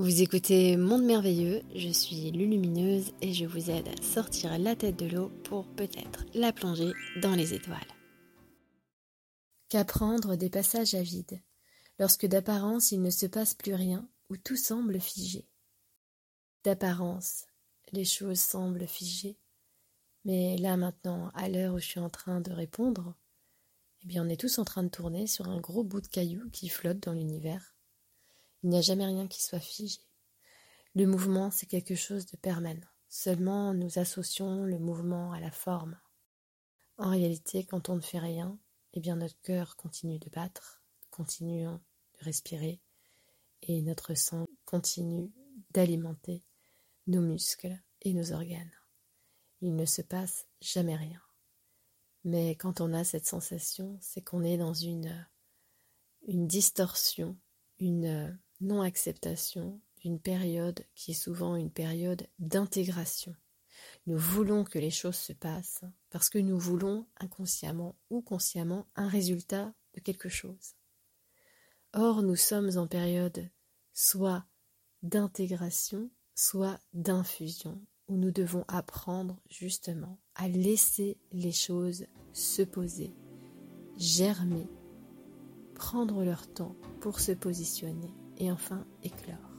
Vous écoutez Monde Merveilleux, je suis Lulumineuse et je vous aide à sortir la tête de l'eau pour peut-être la plonger dans les étoiles. Qu'apprendre des passages à vide, lorsque d'apparence il ne se passe plus rien ou tout semble figé. D'apparence, les choses semblent figées, mais là maintenant, à l'heure où je suis en train de répondre, eh bien on est tous en train de tourner sur un gros bout de caillou qui flotte dans l'univers. Il n'y a jamais rien qui soit figé. Le mouvement, c'est quelque chose de permanent. Seulement nous associons le mouvement à la forme. En réalité, quand on ne fait rien, eh bien notre cœur continue de battre, continue de respirer, et notre sang continue d'alimenter nos muscles et nos organes. Il ne se passe jamais rien. Mais quand on a cette sensation, c'est qu'on est dans une, une distorsion, une non-acceptation d'une période qui est souvent une période d'intégration. Nous voulons que les choses se passent parce que nous voulons inconsciemment ou consciemment un résultat de quelque chose. Or, nous sommes en période soit d'intégration, soit d'infusion, où nous devons apprendre justement à laisser les choses se poser, germer, prendre leur temps pour se positionner et enfin éclore.